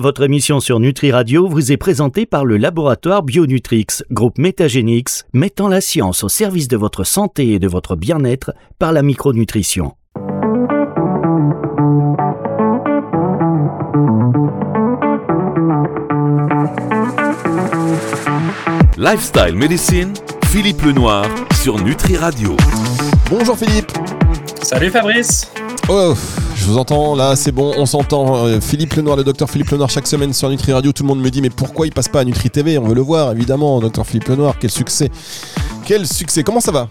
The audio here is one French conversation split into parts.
Votre émission sur Nutri Radio vous est présentée par le laboratoire Bionutrix, groupe Métagénix, mettant la science au service de votre santé et de votre bien-être par la micronutrition. Lifestyle Medicine, Philippe Lenoir sur Nutri Radio. Bonjour Philippe. Salut Fabrice. Oh, vous entends là, c'est bon, on s'entend. Euh, Philippe Lenoir, le docteur Philippe Lenoir, chaque semaine sur Nutri Radio, tout le monde me dit mais pourquoi il passe pas à Nutri TV On veut le voir, évidemment, docteur Philippe Lenoir, quel succès. Quel succès, comment ça va?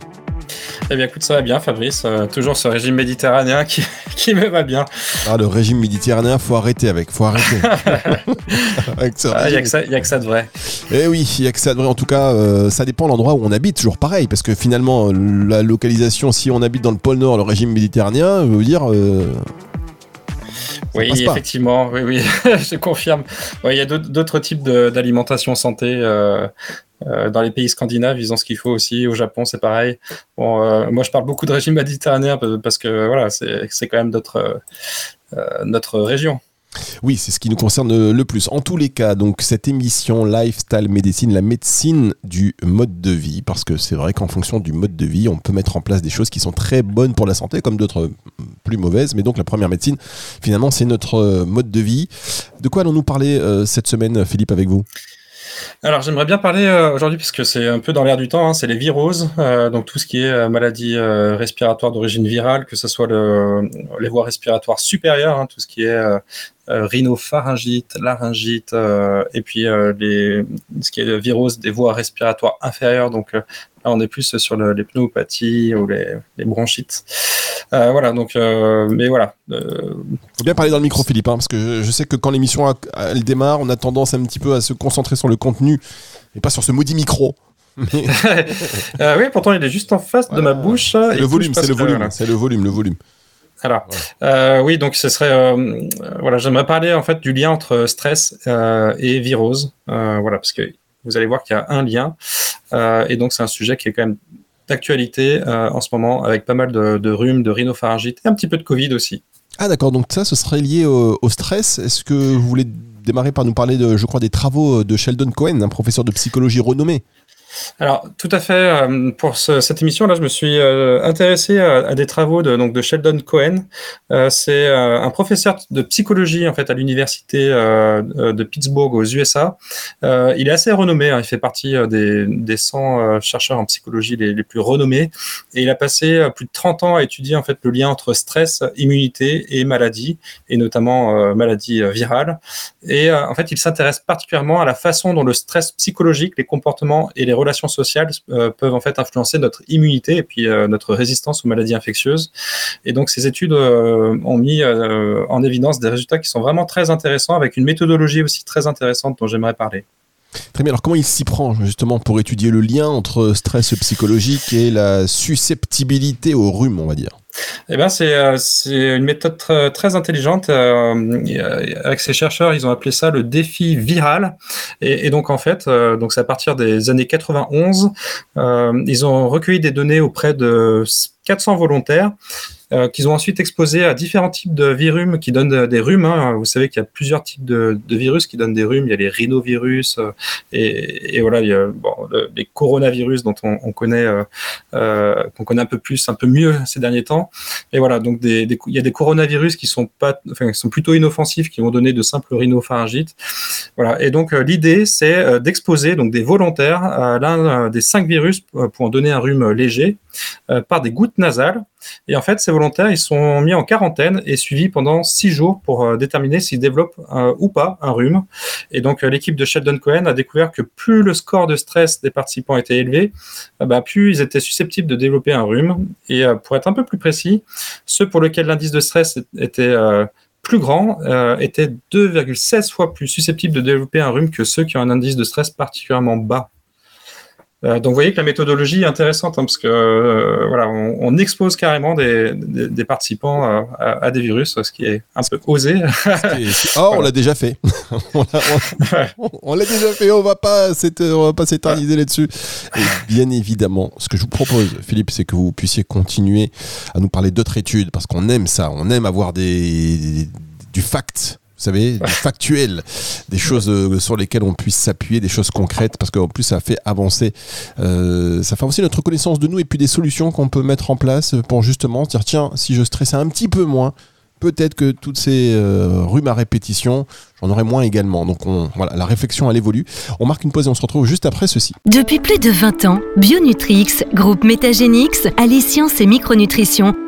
Eh bien, écoute, ça va bien, Fabrice. Euh, toujours ce régime méditerranéen qui, qui, me va bien. Ah, le régime méditerranéen, faut arrêter avec, faut arrêter. Il ah, n'y a, que ça de vrai. Eh oui, il n'y a que ça de vrai. En tout cas, euh, ça dépend de l'endroit où on habite, toujours pareil, parce que finalement, la localisation, si on habite dans le pôle Nord, le régime méditerranéen, veut dire. Euh, oui, effectivement, oui, oui, je confirme. Il y a d'autres types d'alimentation santé euh, euh, dans les pays scandinaves, ils ont ce qu'il faut aussi. Au Japon, c'est pareil. Bon, euh, moi, je parle beaucoup de régime méditerranéen parce que voilà, c'est quand même notre, notre région. Oui, c'est ce qui nous concerne le plus. En tous les cas, donc cette émission Lifestyle Medicine, la médecine du mode de vie, parce que c'est vrai qu'en fonction du mode de vie, on peut mettre en place des choses qui sont très bonnes pour la santé, comme d'autres plus mauvaises. Mais donc la première médecine, finalement, c'est notre mode de vie. De quoi allons-nous parler euh, cette semaine, Philippe, avec vous? Alors j'aimerais bien parler euh, aujourd'hui, puisque c'est un peu dans l'air du temps, hein, c'est les viroses, euh, donc tout ce qui est euh, maladie respiratoire d'origine virale, que ce soit le, les voies respiratoires supérieures, hein, tout ce qui est rhinopharyngite, laryngite, et puis les, ce qui est le virose des voies respiratoires inférieures, donc là on est plus sur les pneumopathies ou les, les bronchites. voilà, donc, mais voilà. Faut bien parler dans le micro, Philippe, hein, parce que je, sais que quand l'émission elle démarre, on a tendance un petit peu à se concentrer sur le contenu et pas sur ce maudit micro. Euh, oui, pourtant il est juste en face de ma bouche. le volume, c'est le volume, c'est le volume, le volume. Alors, euh, oui, donc ce serait, euh, voilà, j'aimerais parler en fait du lien entre stress et virose, voilà, parce que vous allez voir qu'il y a un lien, et donc c'est un sujet qui est quand même d'actualité en ce moment, avec pas mal de, de rhumes, de rhinopharyngite et un petit peu de Covid aussi. Ah d'accord, donc ça, ce serait lié au, stress. Est-ce que vous voulez démarrer par nous parler, de, je crois, des travaux de Sheldon Cohen, un professeur de psychologie renommé alors, tout à fait. Euh, pour cette émission-là, je me suis euh, intéressé à, des travaux de, donc, de Sheldon Cohen. Euh, c'est un professeur de psychologie en fait à l'université de Pittsburgh aux USA. il est assez renommé. Hein. il fait partie des, des 100 chercheurs en psychologie les, plus renommés. Et il a passé plus de 30 ans à étudier en fait le lien entre stress, immunité et maladie, et notamment maladie virale. Et en fait, il s'intéresse particulièrement à la façon dont le stress psychologique, les comportements et les relations sociales euh, peuvent en fait influencer notre immunité et puis euh, notre résistance aux maladies infectieuses. Et donc ces études euh, ont mis en évidence des résultats qui sont vraiment très intéressants avec une méthodologie aussi très intéressante dont j'aimerais parler. Très bien. Alors, comment il s'y prend justement pour étudier le lien entre stress psychologique et la susceptibilité au rhume, on va dire? Eh c'est, euh, c'est une méthode très, intelligente. Euh, avec ces chercheurs, ils ont appelé ça le défi viral. Et, donc, en fait, euh, donc c'est à partir des années 91, ils ont recueilli des données auprès de 400 volontaires euh, qu'ils ont ensuite exposé à différents types de virus qui donnent des rhumes. Hein. Vous savez qu'il y a plusieurs types de, virus qui donnent des rhumes. Il y a les rhinovirus euh, et, voilà, il y a les coronavirus dont on, on connaît, euh, euh, qu'on connaît un peu plus, un peu mieux ces derniers temps. Et voilà, donc des, il y a des coronavirus qui sont pas, enfin, qui sont plutôt inoffensifs, qui vont donner de simples rhinopharyngites. Voilà. Et donc l'idée, c'est d'exposer donc des volontaires à l'un des cinq virus pour en donner un rhume léger par des gouttes nasales. Et en fait, ces volontaires, ils sont mis en quarantaine et suivis pendant six jours pour euh, déterminer s'ils développent euh, ou pas un rhume. Et donc, euh, l'équipe de Sheldon Cohen a découvert que plus le score de stress des participants était élevé, bah, plus ils étaient susceptibles de développer un rhume. Et pour être un peu plus précis, ceux pour lesquels l'indice de stress était plus grand étaient 2,16 fois plus susceptibles de développer un rhume que ceux qui ont un indice de stress particulièrement bas. Euh, donc vous voyez que la méthodologie est intéressante hein, parce que euh, voilà, on, expose carrément des, des, participants à, à, des virus, ce qui est un peu osé. oh, on l'a déjà fait. on l'a déjà fait. On va pas on va pas s'éterniser là-dessus. Et bien évidemment, ce que je vous propose, Philippe, c'est que vous puissiez continuer à nous parler d'autres études parce qu'on aime ça. On aime avoir des, du fact savez, du factuel, des choses euh, sur lesquelles on puisse s'appuyer, des choses concrètes, parce qu'en plus ça fait avancer, euh, ça fait avancer notre connaissance de nous et puis des solutions qu'on peut mettre en place pour justement se dire tiens, si je stressais un petit peu moins, peut-être que toutes ces euh, rhumes à répétition, j'en aurais moins également. Donc on, voilà, la réflexion elle évolue. On marque une pause et on se retrouve juste après ceci. Depuis plus de 20 ans, Bionutrix, groupe Métagénix, allie science et micronutrition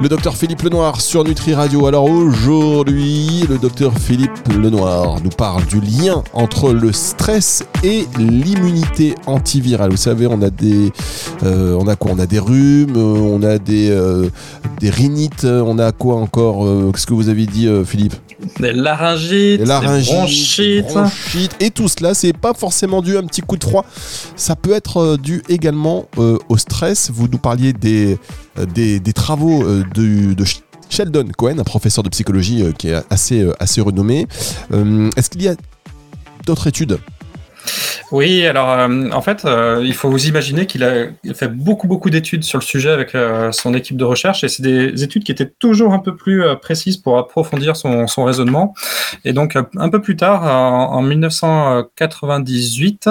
Le docteur Philippe Lenoir sur Nutri Radio. Alors aujourd'hui, le docteur Philippe Lenoir nous parle du lien entre le stress et l'immunité antivirale. Vous savez, on a des, euh, on a quoi? On a des rhumes, on a des, euh, des rhinites, on a quoi encore euh, Qu'est-ce que vous avez dit, Philippe? Des laryngites, Des laryngites, bronchites. bronchites. Et tout cela, c'est pas forcément dû à un petit coup de froid. Ça peut être euh, dû également euh, au stress. Vous nous parliez des, euh, des, des travaux euh, de, Sheldon Cohen, un professeur de psychologie euh, qui est assez, euh, assez renommé. Euh, Est-ce qu'il y a d'autres études Oui, alors euh, en fait, euh, il faut vous imaginer qu'il a, fait beaucoup beaucoup d'études sur le sujet avec euh, son équipe de recherche et c'est des études qui étaient toujours un peu plus euh, précises pour approfondir son, son raisonnement. Et donc euh, un peu plus tard, en, en 1998,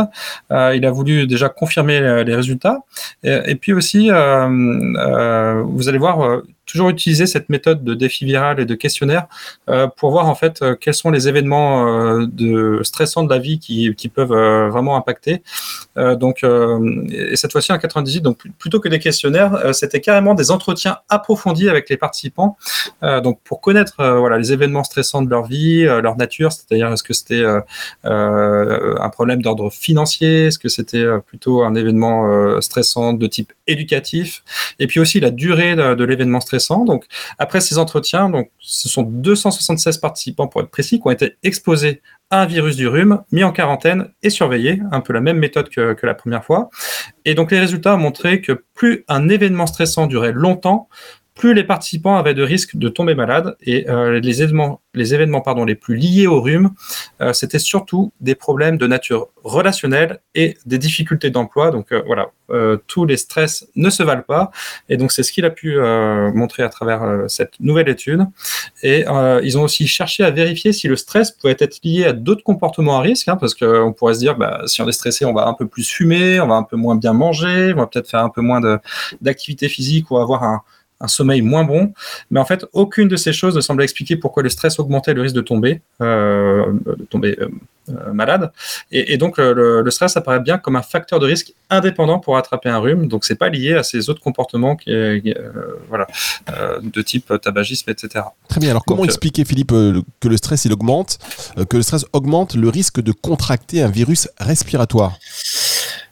euh, il a voulu déjà confirmer les résultats et, et puis aussi, vous allez voir. Toujours utiliser cette méthode de défi viral et de questionnaire euh, pour voir en fait euh, quels sont les événements euh, stressants de la vie qui, peuvent vraiment impacter. Donc, et cette fois-ci en 98, donc plutôt que des questionnaires, c'était carrément des entretiens approfondis avec les participants, donc pour connaître voilà les événements stressants de leur vie, leur nature, c'est-à-dire est-ce que c'était un problème d'ordre financier, est-ce que c'était plutôt un événement stressant de type éducatif, et puis aussi la durée de l'événement stressant. Donc après ces entretiens, donc ce sont 276 participants pour être précis qui ont été exposés à un virus du rhume, mis en quarantaine et surveillés, un peu la même méthode que, que la première fois. Et donc les résultats ont montré que plus un événement stressant durait longtemps, plus les participants avaient de risques de tomber malades et euh, les événements, les pardon, les plus liés au rhume, euh, c'était surtout des problèmes de nature relationnelle et des difficultés d'emploi. Donc euh, voilà, tous les stress ne se valent pas et donc c'est ce qu'il a pu montrer à travers cette nouvelle étude. Et ils ont aussi cherché à vérifier si le stress pouvait être lié à d'autres comportements à risque, hein, parce qu'on pourrait se dire, bah, si on est stressé, on va un peu plus fumer, on va un peu moins bien manger, on va peut-être faire un peu moins d'activité physique ou avoir un, un sommeil moins bon. Mais en fait, aucune de ces choses ne semble expliquer pourquoi le stress augmentait le risque de tomber, euh, de tomber euh, euh, malade. Et, et donc, le, le stress apparaît bien comme un facteur de risque indépendant pour attraper un rhume. Donc, c'est pas lié à ces autres comportements qui, euh, voilà, de type tabagisme, etc. Très bien. Alors, comment Donc, expliquer, Philippe, que le stress il augmente, que le stress augmente le risque de contracter un virus respiratoire?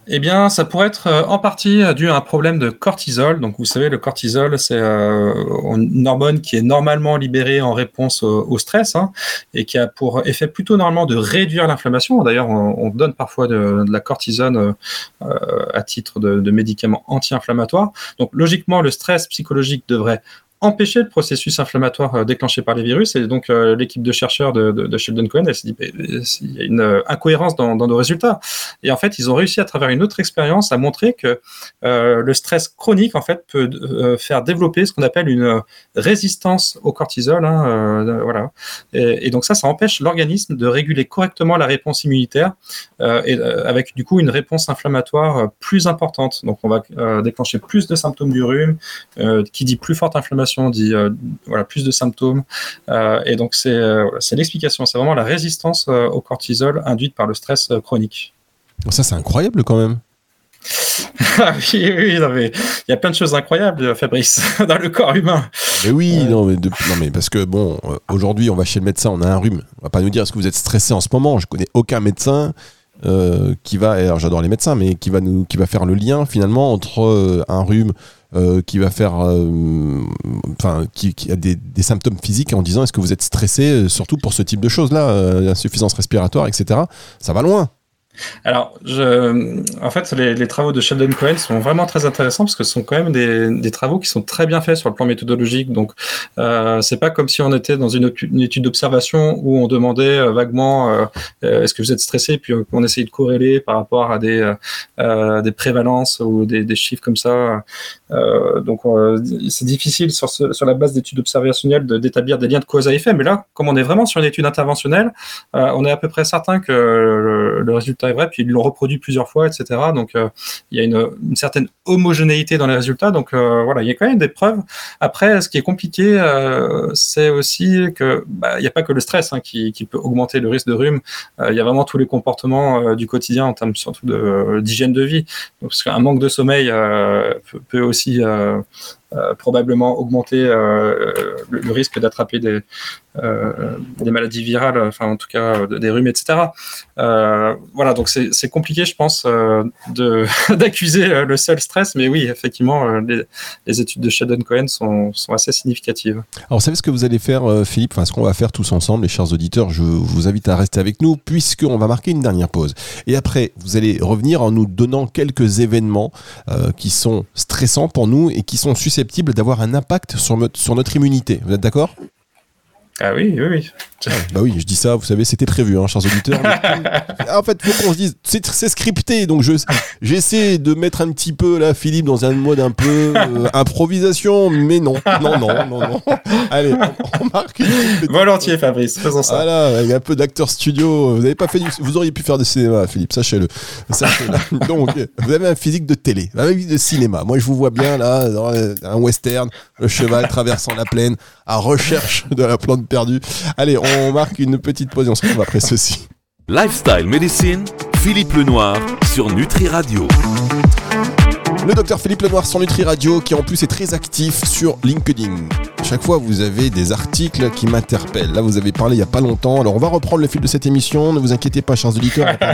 Eh bien, ça pourrait être euh, en partie euh, dû à un problème de cortisol. Donc, vous savez, le cortisol, c'est euh, une hormone qui est normalement libérée en réponse au, stress hein, et qui a pour effet plutôt normalement de réduire l'inflammation. D'ailleurs, on, on donne parfois de, la cortisone à titre de, de médicament anti-inflammatoire. Donc, logiquement, le stress psychologique devrait empêcher le processus inflammatoire euh, déclenché par les virus. Et donc, euh, l'équipe de chercheurs de, Sheldon Cohen, elle s'est dit, il y a une euh, incohérence dans, dans nos résultats. Et en fait, ils ont réussi à travers une autre expérience à montrer que le stress chronique, en fait, peut faire développer ce qu'on appelle une résistance au cortisol. Hein, voilà. Et, et donc ça, ça empêche l'organisme de réguler correctement la réponse immunitaire et avec du coup une réponse inflammatoire plus importante. Donc on va déclencher plus de symptômes du rhume. Qui dit plus forte inflammation dit euh, voilà plus de symptômes. Euh, et donc c'est euh, c'est l'explication. C'est vraiment la résistance au cortisol induite par le stress chronique. Ça, c'est incroyable quand même. Ah oui, oui, non, mais il y a plein de choses incroyables, Fabrice, dans le corps humain. Mais oui, non, mais de- non, mais parce que bon, aujourd'hui, on va chez le médecin, on a un rhume. On va pas nous dire est-ce que vous êtes stressé en ce moment? Je connais aucun médecin euh, qui va, alors j'adore les médecins, mais qui va nous, qui va faire le lien finalement entre euh, un rhume qui va faire, enfin, qui, a des, des, symptômes physiques en disant est-ce que vous êtes stressé, surtout pour ce type de choses-là, insuffisance respiratoire, etc. Ça va loin. Alors, en fait, les, travaux de Sheldon Cohen sont vraiment très intéressants parce que ce sont quand même des, travaux qui sont très bien faits sur le plan méthodologique. Donc, euh, c'est pas comme si on était dans une, étude d'observation où on demandait euh, vaguement euh, est-ce que vous êtes stressé, puis on essayait de corréler par rapport à des, prévalences ou des, chiffres comme ça. donc, c'est difficile sur, sur la base d'études observationnelles d'établir des liens de cause à effet. Mais là, comme on est vraiment sur une étude interventionnelle, on est à peu près certain que le résultat est vrai, puis ils l'ont reproduit plusieurs fois, etc. Donc euh, il y a une, certaine homogénéité dans les résultats. Donc euh, voilà, il y a quand même des preuves. Après, ce qui est compliqué, euh, c'est aussi que bah, il n'y a pas que le stress hein, qui, peut augmenter le risque de rhume. il y a vraiment tous les comportements du quotidien en termes surtout d'hygiène de, vie. Parce qu'un manque de sommeil peut, aussi probablement augmenter le, risque d'attraper des, euh, des maladies virales, enfin en tout cas des rhumes, etc. Euh, voilà, donc c'est compliqué, je pense, euh, d'accuser le seul stress, mais oui, effectivement, les, études de Sheldon Cohen sont, sont, assez significatives. Alors, savez ce que vous allez faire, Philippe? Enfin, ce qu'on va faire tous ensemble, les chers auditeurs, je vous invite à rester avec nous, puisqu'on va marquer une dernière pause. Et après, vous allez revenir en nous donnant quelques événements qui sont stressants pour nous et qui sont susceptibles d'avoir un impact sur, notre immunité. Vous êtes d'accord? Ah oui, oui, oui. bah oui, je dis ça, vous savez, c'était prévu, hein, chers auditeurs. en fait, faut qu'on se dise, c'est scripté, donc je j'essaie de mettre un petit peu là, Philippe, dans un mode un peu euh, improvisation, mais non, non, non, non, non. Allez, on, marque. Une Volontiers, Fabrice, faisons ça. Voilà, avec un peu d'acteur studio. Vous avez pas fait vous auriez pu faire du cinéma, Philippe, sachez-le. Sachez-le. donc, vous avez un physique de télé, un physique de cinéma. Moi, je vous vois bien là, dans un western, le cheval traversant la plaine, à recherche de la plante perdue. Allez, on marque une petite pause et on se retrouve après ceci. Lifestyle Medicine, Philippe Lenoir sur Nutri Radio. Le docteur Philippe Lenoir sur Nutri Radio qui en plus est très actif sur LinkedIn. Chaque fois, vous avez des articles qui m'interpellent. Là, vous avez parlé il n'y a pas longtemps. Alors, on va reprendre le fil de cette émission. Ne vous inquiétez pas, chers auditeurs.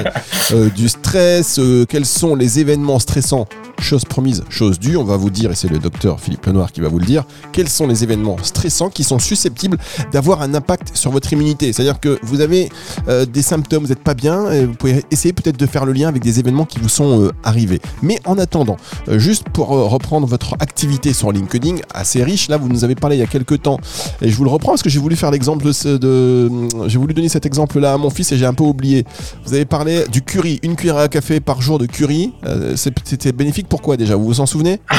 Euh, du stress, euh, quels sont les événements stressants? Chose promise, chose due. On va vous dire, et c'est le docteur Philippe Lenoir qui va vous le dire, quels sont les événements stressants qui sont susceptibles d'avoir un impact sur votre immunité? C'est-à-dire que vous avez euh, des symptômes, vous n'êtes pas bien, et vous pouvez essayer peut-être de faire le lien avec des événements qui vous sont arrivés. Mais en attendant, juste pour reprendre votre activité sur LinkedIn, assez riche, là, vous nous avez parlé il y a quelques temps. Et je vous le reprends parce que j'ai voulu faire l'exemple de, de j'ai voulu donner cet exemple-là à mon fils et j'ai un peu oublié. Vous avez parlé du curry, une cuillère à café par jour de curry. Euh, c'était bénéfique. Pourquoi déjà? Vous vous en souvenez?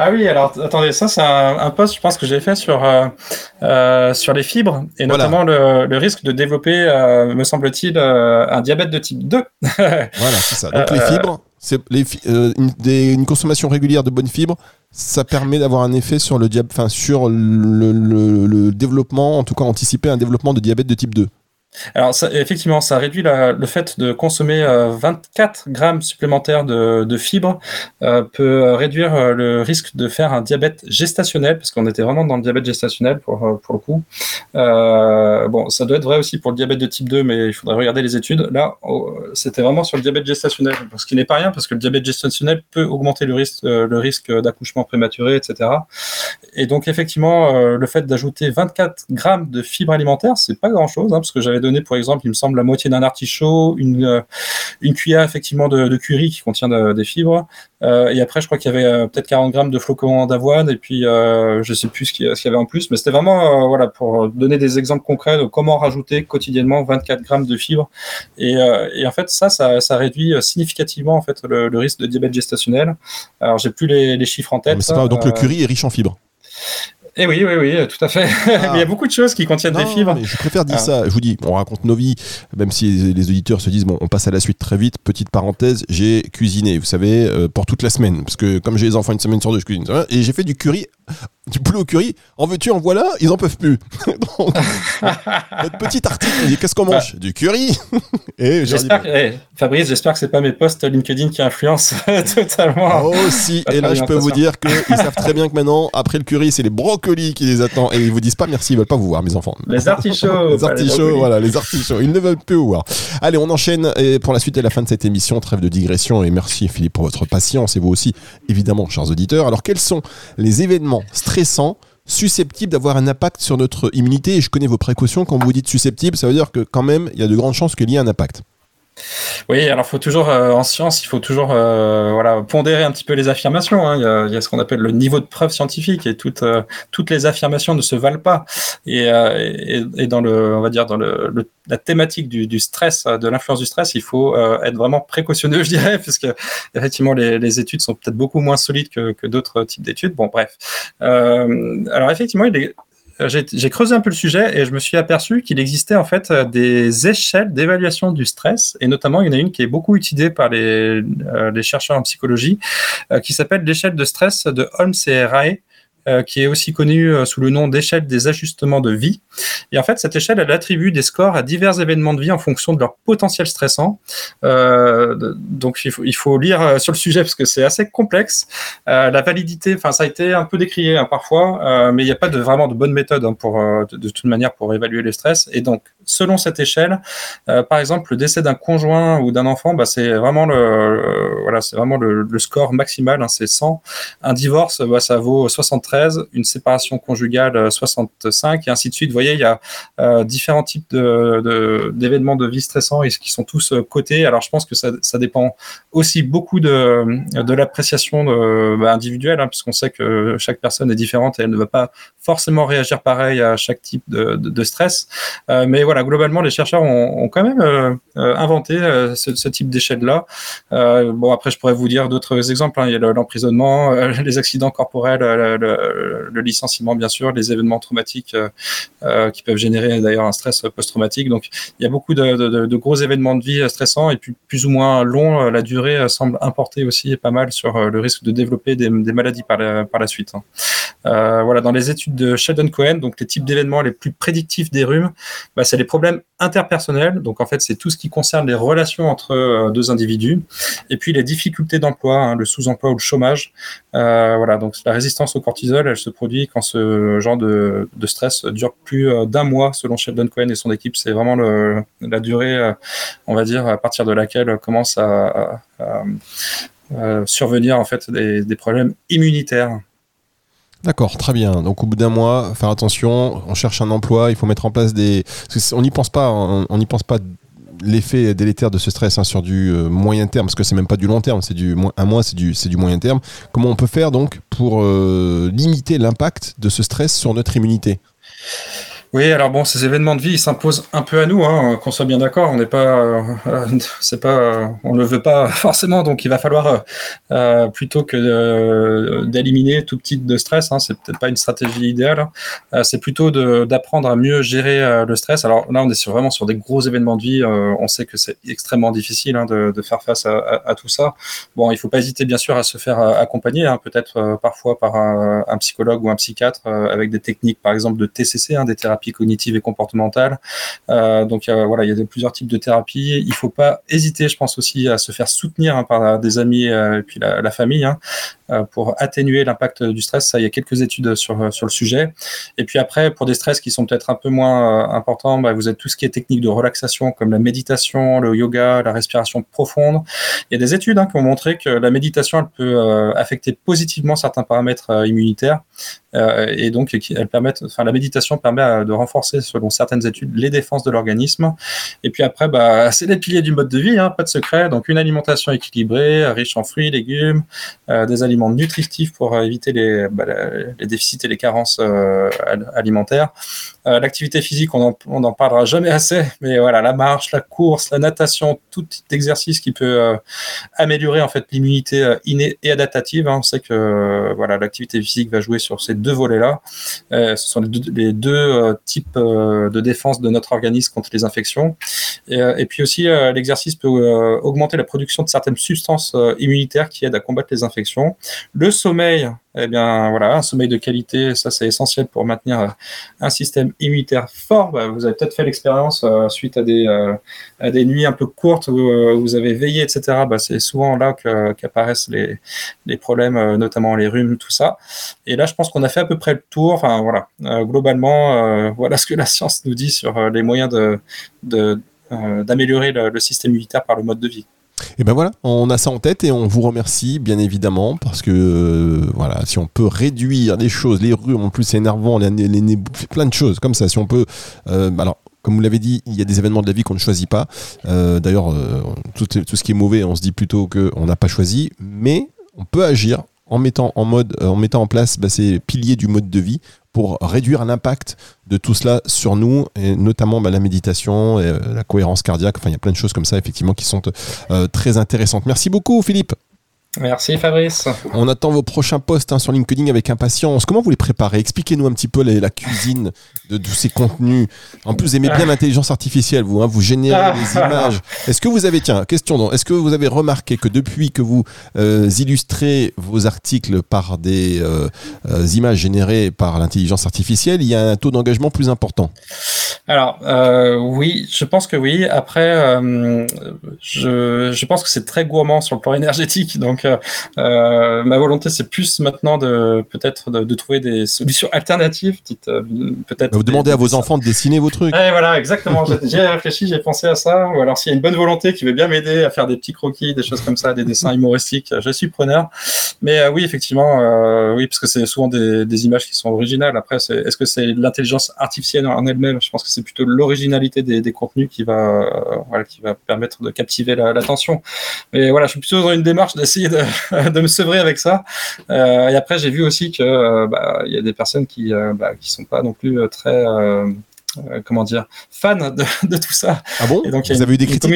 Ah oui, alors attendez, ça c'est un, post, je pense que j'ai fait sur euh, euh, sur les fibres et notamment le, risque de développer, me semble-t-il, un diabète de type 2. voilà, c'est ça. Donc les fibres, c'est une, consommation régulière de bonnes fibres, ça permet d'avoir un effet sur le enfin sur le, le, développement, en tout cas anticiper un développement de diabète de type 2. Alors effectivement, ça réduit le fait de consommer 24 euh, grammes supplémentaires de, fibres euh, peut réduire euh, le risque de faire un diabète gestationnel, parce qu'on était vraiment dans le diabète gestationnel pour, pour le coup. bon, ça doit être vrai aussi pour le diabète de type 2, mais il faudrait regarder les études. Là, oh, c'était vraiment sur le diabète gestationnel, ce qui n'est pas rien, parce que le diabète gestationnel peut augmenter le risque, le risque d'accouchement prématuré, etc. Et donc effectivement, le fait d'ajouter 24 grammes de fibres alimentaires, c'est pas grand-chose, hein, parce que j'avais donné, pour exemple, il me semble, la moitié d'un artichaut, une, euh, une cuillère effectivement de, curry qui contient des fibres. Euh, et après, je crois qu'il y avait euh, peut-être 40 grammes de flocons d'avoine, et puis je sais plus ce qu'il y avait en plus, mais c'était vraiment voilà pour donner des exemples concrets de comment rajouter quotidiennement 24 grammes de fibres. Et, et en fait, ça, ça, réduit significativement en fait le, risque de diabète gestationnel. Alors, j'ai plus les, les, chiffres en tête. donc le curry est riche en fibres. Eh oui, oui, oui, tout à fait. il y a beaucoup de choses qui contiennent des fibres. je préfère dire ah. ça. Je vous dis, on raconte nos vies, même si les auditeurs se disent, bon, on passe à la suite très vite. Petite parenthèse, j'ai cuisiné, vous savez, euh, pour toute la semaine. Parce que comme j'ai les enfants une semaine sur deux, je cuisine. Et j'ai fait du curry du poulet au curry, en veux-tu, en voilà, ils en peuvent plus. Donc, notre petit article, qu'est-ce qu'on mange? Du curry Et j'espère que, eh, Fabrice, j'espère que c'est pas mes posts LinkedIn qui influencent totalement. Oh, si, et là, je peux vous dire qu'ils savent très bien que maintenant, après le curry, c'est les brocolis qui les attendent. Et ils vous disent pas merci, ils veulent pas vous voir, mes enfants. Les artichauts Les artichauts, voilà, les artichauts. Ils ne veulent plus vous voir. Allez, on enchaîne et pour la suite et la fin de cette émission. Trêve de digression et merci Philippe pour votre patience et vous aussi, évidemment, chers auditeurs. Alors, quels sont les événements stressants susceptibles d'avoir un impact sur notre immunité? Et je connais vos précautions quand vous dites susceptible, ça veut dire que quand même il y a de grandes chances qu'il y ait un impact. Oui, alors faut toujours euh, en science, il faut toujours euh, voilà pondérer un petit peu les affirmations. Hein. Il, y a, ce qu'on appelle le niveau de preuve scientifique et toutes euh, toutes les affirmations ne se valent pas. Et, dans le on va dire dans le, la thématique du, stress, de l'influence du stress, il faut être vraiment précautionneux, je dirais, parce que effectivement les, les études sont peut-être beaucoup moins solides que, que d'autres types d'études. Bon, bref. alors effectivement, il est j'ai creusé un peu le sujet et je me suis aperçu qu'il existait en fait euh, des échelles d'évaluation du stress. Et notamment il y en a une qui est beaucoup utilisée par les, euh, chercheurs en psychologie euh, qui s'appelle l'échelle de stress de Holmes et Rae euh, qui est aussi connue euh, sous le nom d'échelle des ajustements de vie. Et en fait, cette échelle, elle attribue des scores à divers événements de vie en fonction de leur potentiel stressant. Euh, donc, il faut, il faut, lire sur le sujet parce que c'est assez complexe. la validité, enfin, ça a été un peu décrié hein, parfois, mais il n'y a pas de, vraiment de bonne méthode hein, pour, de, de, toute manière pour évaluer le stress. Et donc, selon cette échelle, par exemple, le décès d'un conjoint ou d'un enfant, bah, c'est vraiment le, voilà, c'est vraiment le, score maximal, hein, c'est 100. Un divorce, bah, ça vaut 73 une séparation conjugale 65 euh, et ainsi de suite. Vous voyez, il y a euh, différents types d'événements de, vie stressants et qui sont tous euh, cotés. Alors je pense que ça, dépend aussi beaucoup de, de l'appréciation bah, individuelle, hein, puisqu'on sait que chaque personne est différente et elle ne va pas forcément réagir pareil à chaque type de, stress. mais voilà, globalement, les chercheurs ont, quand même inventé ce, type d'échelle-là. bon, après, je pourrais vous dire d'autres exemples. Hein. Il y a l'emprisonnement, les accidents corporels, le licenciement, bien sûr, les événements traumatiques euh, euh, qui peuvent générer d'ailleurs un stress post-traumatique. Donc, il y a beaucoup de, gros événements de vie stressants et puis plus ou moins longs. La durée semble importer aussi pas mal sur euh, le risque de développer des, maladies par la, par la suite. Hein. voilà, dans les études de Sheldon Cohen, donc les types d'événements les plus prédictifs des rhumes, bah, c'est les problèmes interpersonnels. Donc en fait, c'est tout ce qui concerne les relations entre deux individus. Et puis les difficultés d'emploi, hein, le sous-emploi ou le chômage. voilà, donc la résistance au cortisol elle se produit quand ce genre de, stress dure plus euh, d'un mois, selon Sheldon Cohen et son équipe. C'est vraiment la durée, euh, on va dire, à partir de laquelle commence à, survenir en fait des, problèmes immunitaires. D'accord, très bien. Donc au bout d'un mois, faire attention, on cherche un emploi, il faut mettre en place des... On n'y pense pas, on n'y pense pas l'effet délétère de ce stress hein, sur du euh, moyen terme, parce que c'est même pas du long terme, c'est du un mois, c'est du, du moyen terme. Comment on peut faire donc pour euh, limiter l'impact de ce stress sur notre immunité? Oui, alors bon, ces événements de vie, ils s'imposent un peu à nous, hein, qu'on soit bien d'accord. On n'est pas, euh, c'est pas, le veut pas forcément, donc il va falloir euh, plutôt que d'éliminer tout petit de stress. Hein, c'est peut-être pas une stratégie idéale. Euh, c'est plutôt d'apprendre à mieux gérer euh, le stress. Alors là, on est sur, vraiment sur des gros événements de vie. Euh, on sait que c'est extrêmement difficile hein, de, faire face à, tout ça. Bon, il faut pas hésiter bien sûr à se faire accompagner, hein, peut-être parfois par un, un, psychologue ou un psychiatre avec des techniques, par exemple de TCC, hein, des thérapies cognitive et comportementale. Euh, donc voilà, il y a plusieurs types de thérapies. Il faut pas hésiter, je pense aussi, à se faire soutenir hein, par des amis euh, et puis la, famille. Hein. Euh, pour atténuer l'impact du stress. Il y a quelques études sur, sur le sujet. Et puis après, pour des stress qui sont peut-être un peu moins euh, importants, bah, vous avez tout ce qui est technique de relaxation, comme la méditation, le yoga, la respiration profonde. Il y a des études hein, qui ont montré que la méditation, peut euh, affecter positivement certains paramètres immunitaires. Et donc, elle permet, enfin, la méditation permet de renforcer, selon certaines études, les défenses de l'organisme. Et puis après, bah, c'est les piliers du mode de vie, hein, pas de secret. Donc, une alimentation équilibrée, riche en fruits, légumes, des aliments nutritifs pour éviter les, bah, les déficits et les carences euh, alimentaires. Euh, l'activité physique, on n'en parlera jamais assez, mais voilà, la marche, la course, la natation, tout exercice qui peut euh, améliorer en fait l'immunité innée et adaptative. Hein. On sait que voilà, l'activité physique va jouer sur ces deux volets-là. ce sont les deux, types de défense de notre organisme contre les infections. Et, puis aussi, l'exercice peut augmenter la production de certaines substances immunitaires qui aident à combattre les infections. Le sommeil, eh bien voilà, un sommeil de qualité, ça c'est essentiel pour maintenir euh, un système immunitaire fort. Bah, vous avez peut-être fait l'expérience euh, suite à des, euh, à des nuits un peu courtes où vous avez veillé, etc. Bah, c'est souvent là qu'apparaissent les, les, problèmes, notamment les rhumes, tout ça. Et là, je pense qu'on a fait à peu près le tour. Enfin voilà, globalement, voilà ce que la science nous dit sur les moyens de, d'améliorer le système immunitaire par le mode de vie. Et ben voilà, on a ça en tête et on vous remercie bien évidemment parce que euh, voilà, si on peut réduire les choses, les rhumes en plus c'est énervant, les, les, plein de choses comme ça, si on peut, euh, alors comme vous l'avez dit, il y a des événements de la vie qu'on ne choisit pas. Euh, d'ailleurs, tout, tout, ce qui est mauvais, on se dit plutôt qu'on n'a pas choisi, mais on peut agir en mettant en mode, en mettant en place bah, ces piliers du mode de vie pour réduire l'impact de tout cela sur nous, et notamment bah, la méditation, et, euh, la cohérence cardiaque. Enfin, il y a plein de choses comme ça, effectivement, qui sont euh, très intéressantes. Merci beaucoup, Philippe. Merci Fabrice. On attend vos prochains posts hein, sur LinkedIn avec impatience. Comment vous les préparez? Expliquez-nous un petit peu la, cuisine de tous ces contenus. En plus, vous aimez bien l'intelligence artificielle, vous. Hein, vous générez des images. Est-ce que vous avez, tiens, question, est-ce que vous avez remarqué que depuis que vous euh, illustrez vos articles par des euh, euh, images générées par l'intelligence artificielle, il y a un taux d'engagement plus important? Alors, oui, je pense que oui. Après, je, je pense que c'est très gourmand sur le plan énergétique. Donc, euh, ma volonté, c'est plus maintenant de peut-être de, trouver des solutions alternatives. Euh, peut-être. Vous demandez à vos enfants de dessiner vos trucs. voilà, exactement. J'ai réfléchi, j'ai pensé à ça. Ou alors, s'il y a une bonne volonté qui veut bien m'aider à faire des petits croquis, des choses comme ça, des dessins humoristiques, je suis preneur. Mais euh, oui, effectivement, oui, parce que c'est souvent des, images qui sont originales. Après, est-ce que c'est l'intelligence artificielle en elle-même? Je pense que c'est plutôt l'originalité des, contenus qui va, qui va permettre de captiver l'attention. Mais voilà, je suis plutôt dans une démarche d'essayer de, me sevrer avec ça. Euh, et après, j'ai vu aussi que euh, bah, il y a des personnes qui euh, bah, qui sont pas non plus très comment dire fans de, tout ça. Ah bon? Et donc, Vous avez eu des critiques?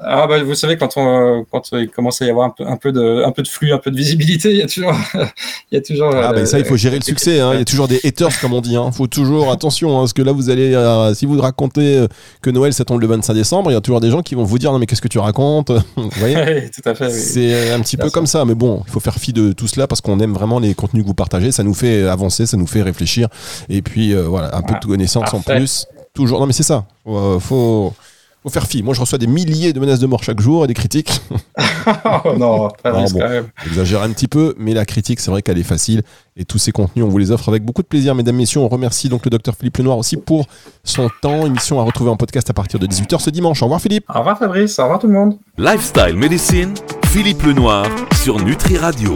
Ah bah, vous savez quand on quand il commence à y avoir un peu un peu de un peu de flux, un peu de visibilité, il y a toujours il y a toujours Ah bah ça il faut gérer le succès hein. il y a toujours des haters comme on dit hein. Faut toujours attention hein, parce que là vous allez si vous racontez que Noël ça tombe le 25 décembre, il y a toujours des gens qui vont vous dire non mais qu'est-ce que tu racontes? Vous voyez? Tout à fait. C'est un petit peu comme ça mais bon, il faut faire fi de tout cela parce qu'on aime vraiment les contenus que vous partagez, ça nous fait avancer, ça nous fait réfléchir et puis voilà, un peu de connaissance en plus. Toujours non mais c'est ça. faut faut faire fi. Moi, je reçois des milliers de menaces de mort chaque jour et des critiques. oh non, pas bon, quand même. J'exagère un petit peu, mais la critique, c'est vrai qu'elle est facile. Et tous ces contenus, on vous les offre avec beaucoup de plaisir, mesdames, messieurs. On remercie donc le docteur Philippe Lenoir aussi pour son temps. Émission à retrouver en podcast à partir de 18h ce dimanche. Au revoir, Philippe. Au revoir, Fabrice. Au revoir, tout le monde. Lifestyle Medicine, Philippe Lenoir sur Nutri Radio.